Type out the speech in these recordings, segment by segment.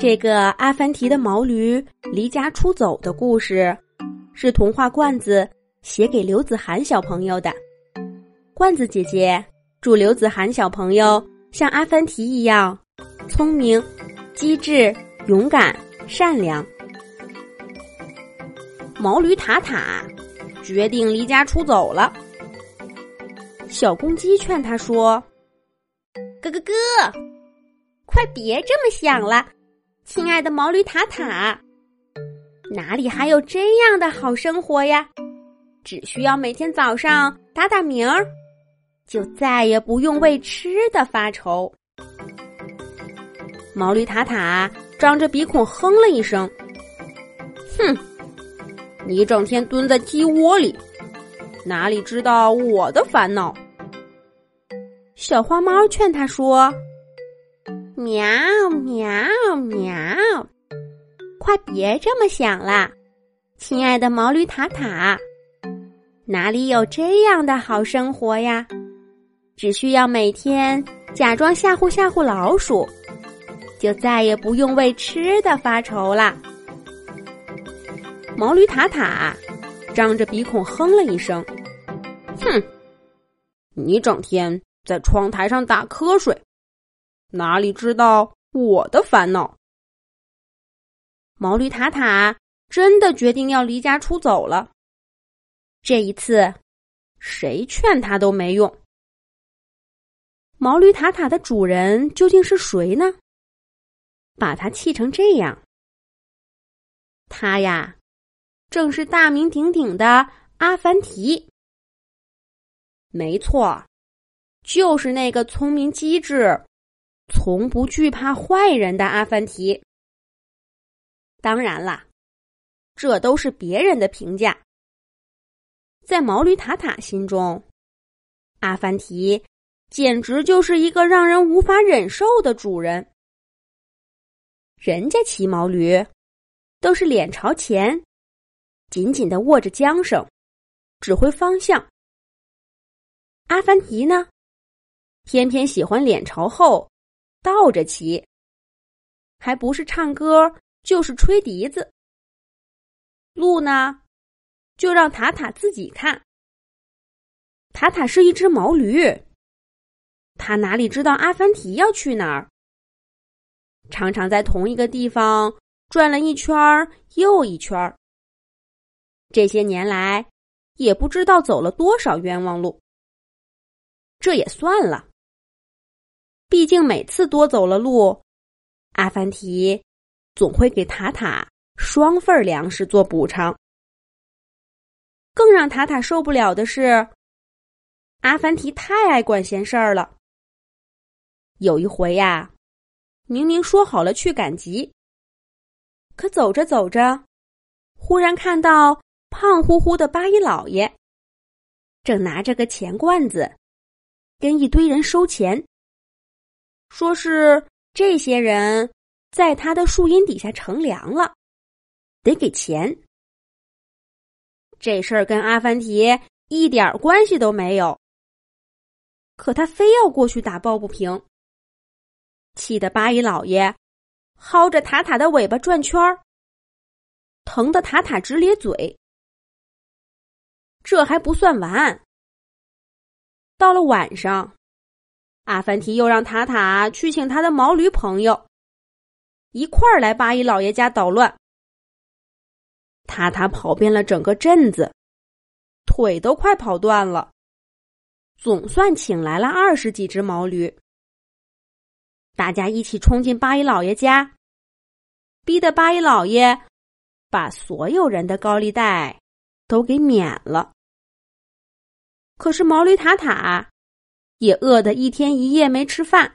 这个阿凡提的毛驴离家出走的故事，是童话罐子写给刘子涵小朋友的。罐子姐姐祝刘子涵小朋友像阿凡提一样聪明、机智、勇敢、善良。毛驴塔塔决定离家出走了。小公鸡劝他说：“哥哥哥，快别这么想了，亲爱的毛驴塔塔，哪里还有这样的好生活呀？只需要每天早上打打鸣儿，就再也不用为吃的发愁。”毛驴塔塔张着鼻孔哼了一声：“哼。”你整天蹲在鸡窝里，哪里知道我的烦恼？小花猫劝他说：“喵喵喵，快别这么想了，亲爱的毛驴塔塔，哪里有这样的好生活呀？只需要每天假装吓唬吓唬老鼠，就再也不用为吃的发愁了。”毛驴塔塔张着鼻孔哼了一声：“哼，你整天在窗台上打瞌睡，哪里知道我的烦恼？”毛驴塔塔真的决定要离家出走了。这一次，谁劝他都没用。毛驴塔塔的主人究竟是谁呢？把他气成这样，他呀。正是大名鼎鼎的阿凡提，没错，就是那个聪明机智、从不惧怕坏人的阿凡提。当然啦，这都是别人的评价。在毛驴塔塔心中，阿凡提简直就是一个让人无法忍受的主人。人家骑毛驴都是脸朝前。紧紧的握着缰绳，指挥方向。阿凡提呢，偏偏喜欢脸朝后，倒着骑，还不是唱歌就是吹笛子。路呢，就让塔塔自己看。塔塔是一只毛驴，他哪里知道阿凡提要去哪儿？常常在同一个地方转了一圈又一圈。这些年来，也不知道走了多少冤枉路。这也算了，毕竟每次多走了路，阿凡提总会给塔塔双份粮食做补偿。更让塔塔受不了的是，阿凡提太爱管闲事儿了。有一回呀，明明说好了去赶集，可走着走着，忽然看到。胖乎乎的八一老爷正拿着个钱罐子，跟一堆人收钱，说是这些人在他的树荫底下乘凉了，得给钱。这事儿跟阿凡提一点关系都没有，可他非要过去打抱不平，气得八一老爷薅着塔塔的尾巴转圈儿，疼得塔塔直咧嘴。这还不算完。到了晚上，阿凡提又让塔塔去请他的毛驴朋友，一块儿来八一老爷家捣乱。塔塔跑遍了整个镇子，腿都快跑断了，总算请来了二十几只毛驴。大家一起冲进八一老爷家，逼得八一老爷把所有人的高利贷。都给免了。可是毛驴塔塔也饿得一天一夜没吃饭。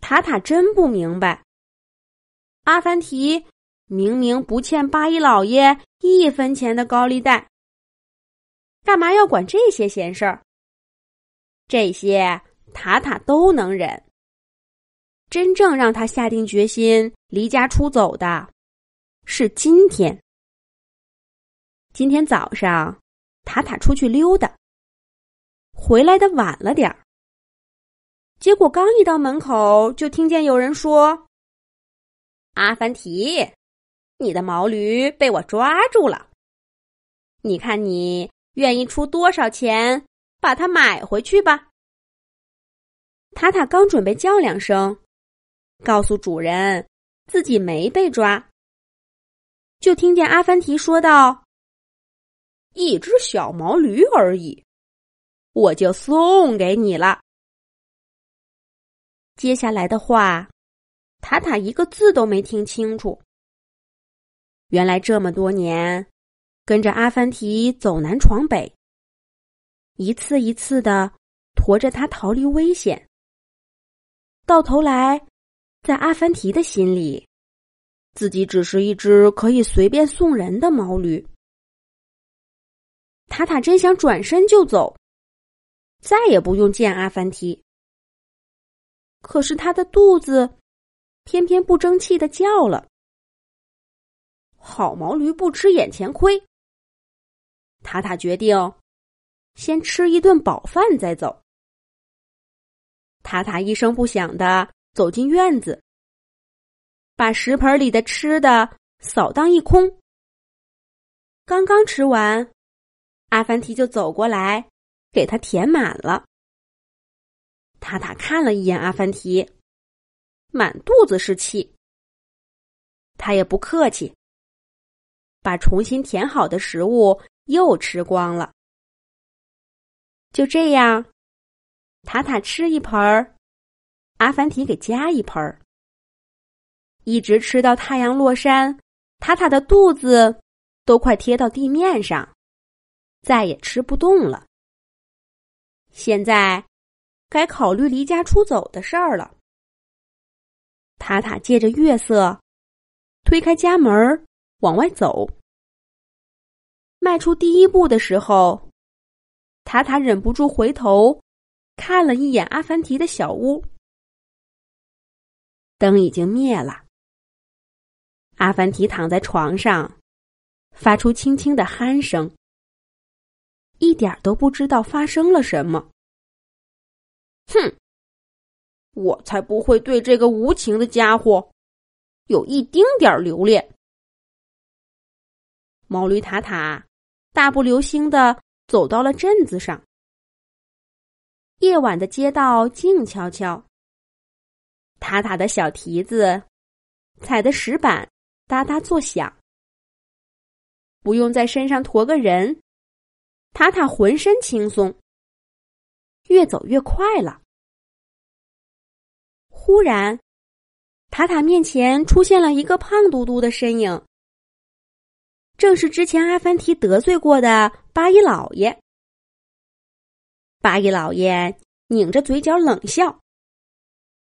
塔塔真不明白，阿凡提明明不欠八一老爷一分钱的高利贷，干嘛要管这些闲事儿？这些塔塔都能忍。真正让他下定决心离家出走的，是今天。今天早上，塔塔出去溜达，回来的晚了点儿。结果刚一到门口，就听见有人说：“阿凡提，你的毛驴被我抓住了。你看，你愿意出多少钱把它买回去吧？”塔塔刚准备叫两声，告诉主人自己没被抓，就听见阿凡提说道：“一只小毛驴而已，我就送给你了。”接下来的话，塔塔一个字都没听清楚。原来这么多年，跟着阿凡提走南闯北，一次一次的驮着他逃离危险。到头来，在阿凡提的心里，自己只是一只可以随便送人的毛驴。塔塔真想转身就走，再也不用见阿凡提。可是他的肚子偏偏不争气的叫了。好毛驴不吃眼前亏。塔塔决定先吃一顿饱饭再走。塔塔一声不响的走进院子，把食盆里的吃的扫荡一空。刚刚吃完，阿凡提就走过来，给他填满了。塔塔看了一眼阿凡提，满肚子是气。他也不客气，把重新填好的食物又吃光了。就这样。塔塔吃一盆儿，阿凡提给加一盆儿，一直吃到太阳落山，塔塔的肚子都快贴到地面上，再也吃不动了。现在该考虑离家出走的事儿了。塔塔借着月色，推开家门往外走。迈出第一步的时候，塔塔忍不住回头。看了一眼阿凡提的小屋，灯已经灭了。阿凡提躺在床上，发出轻轻的鼾声，一点都不知道发生了什么。哼，我才不会对这个无情的家伙有一丁点留恋。毛驴塔塔大步流星的走到了镇子上。夜晚的街道静悄悄，塔塔的小蹄子踩的石板哒哒作响。不用在身上驮个人，塔塔浑身轻松，越走越快了。忽然，塔塔面前出现了一个胖嘟嘟的身影，正是之前阿凡提得罪过的八一老爷。八一老爷拧着嘴角冷笑：“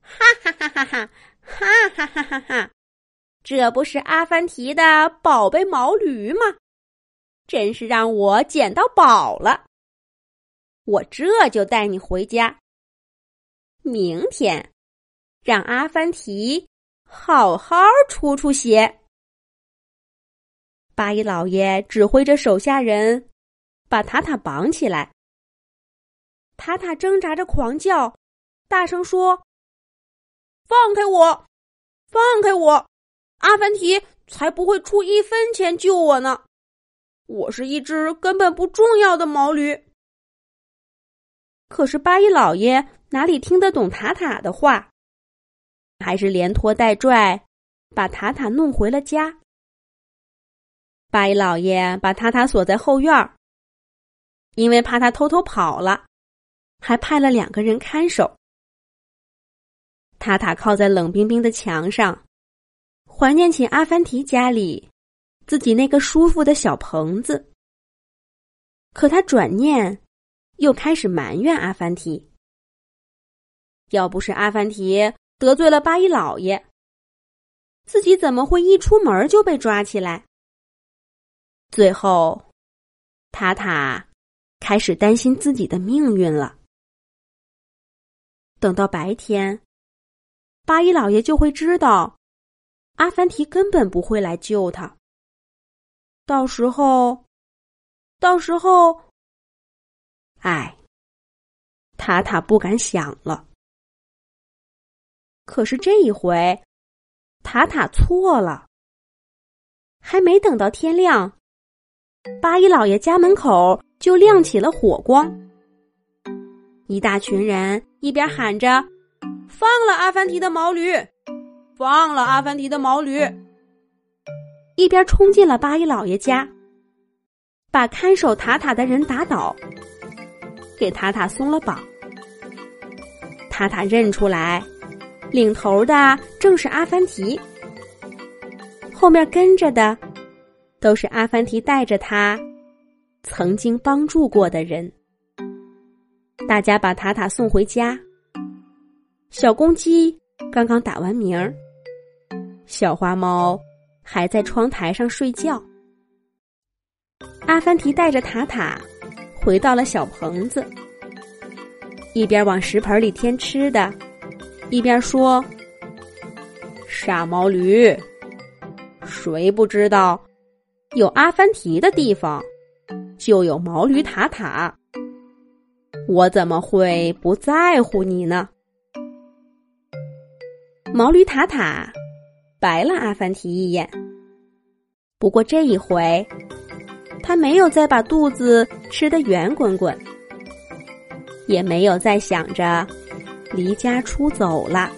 哈哈哈哈哈，哈哈哈哈哈！这不是阿凡提的宝贝毛驴吗？真是让我捡到宝了！我这就带你回家。明天，让阿凡提好好出出血。”八一老爷指挥着手下人把塔塔绑起来。塔塔挣扎着狂叫，大声说：“放开我，放开我！阿凡提才不会出一分钱救我呢！我是一只根本不重要的毛驴。”可是八一老爷哪里听得懂塔塔的话，还是连拖带拽把塔塔弄回了家。八一老爷把塔塔锁在后院儿，因为怕他偷偷跑了。还派了两个人看守。塔塔靠在冷冰冰的墙上，怀念起阿凡提家里自己那个舒服的小棚子。可他转念，又开始埋怨阿凡提：要不是阿凡提得罪了八一老爷，自己怎么会一出门就被抓起来？最后，塔塔开始担心自己的命运了。等到白天，八一老爷就会知道，阿凡提根本不会来救他。到时候，到时候，哎，塔塔不敢想了。可是这一回，塔塔错了。还没等到天亮，八一老爷家门口就亮起了火光。一大群人一边喊着“放了阿凡提的毛驴，放了阿凡提的毛驴”，一边冲进了八一老爷家，把看守塔塔的人打倒，给塔塔松了绑。塔塔认出来，领头的正是阿凡提。后面跟着的，都是阿凡提带着他曾经帮助过的人。大家把塔塔送回家。小公鸡刚刚打完鸣儿，小花猫还在窗台上睡觉。阿凡提带着塔塔回到了小棚子，一边往食盆里添吃的，一边说：“傻毛驴。”谁不知道，有阿凡提的地方，就有毛驴塔塔。我怎么会不在乎你呢？毛驴塔塔白了阿凡提一眼，不过这一回，他没有再把肚子吃得圆滚滚，也没有再想着离家出走了。